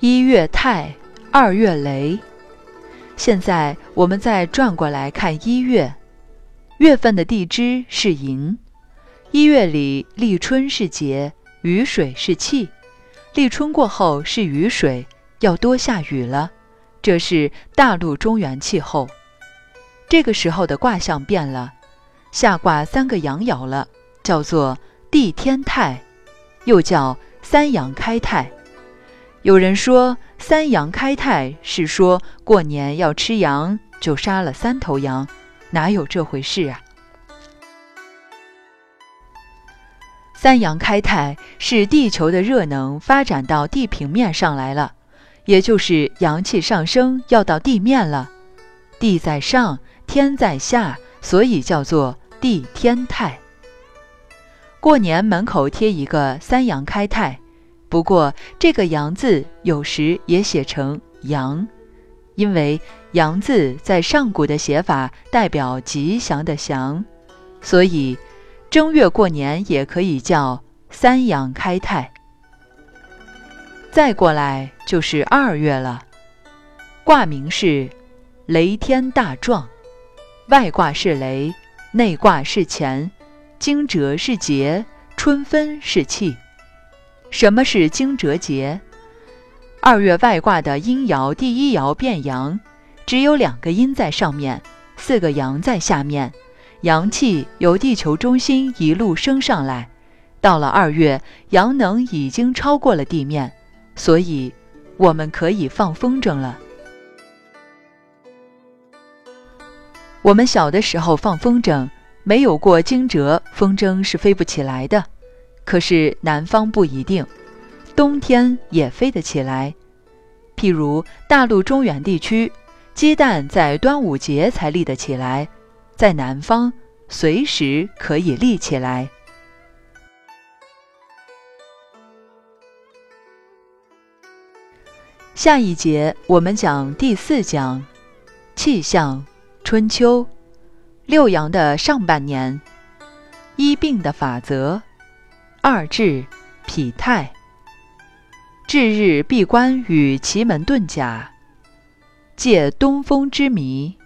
一月泰，二月雷。现在我们再转过来看一月，月份的地支是寅。一月里立春是节，雨水是气。立春过后是雨水，要多下雨了。这是大陆中原气候。这个时候的卦象变了，下卦三个阳爻了，叫做地天泰，又叫三阳开泰。有人说三阳开泰是说过年要吃羊，就杀了三头羊，哪有这回事啊？三阳开泰是地球的热能发展到地平面上来了，也就是阳气上升要到地面了。地在上，天在下，所以叫做地天泰。过年门口贴一个三阳开泰，不过这个阳字有时也写成阳，因为阳字在上古的写法代表吉祥的祥，所以。正月过年也可以叫三阳开泰。再过来就是二月了，卦名是雷天大壮，外卦是雷，内卦是乾，惊蛰是节，春分是气。什么是惊蛰节？二月外卦的阴爻第一爻变阳，只有两个阴在上面，四个阳在下面。阳气由地球中心一路升上来，到了二月，阳能已经超过了地面，所以我们可以放风筝了。我们小的时候放风筝，没有过惊蛰，风筝是飞不起来的。可是南方不一定，冬天也飞得起来。譬如大陆中原地区，鸡蛋在端午节才立得起来。在南方，随时可以立起来。下一节我们讲第四讲，气象春秋，六阳的上半年，医病的法则，二至痞泰，至日闭关与奇门遁甲，借东风之谜。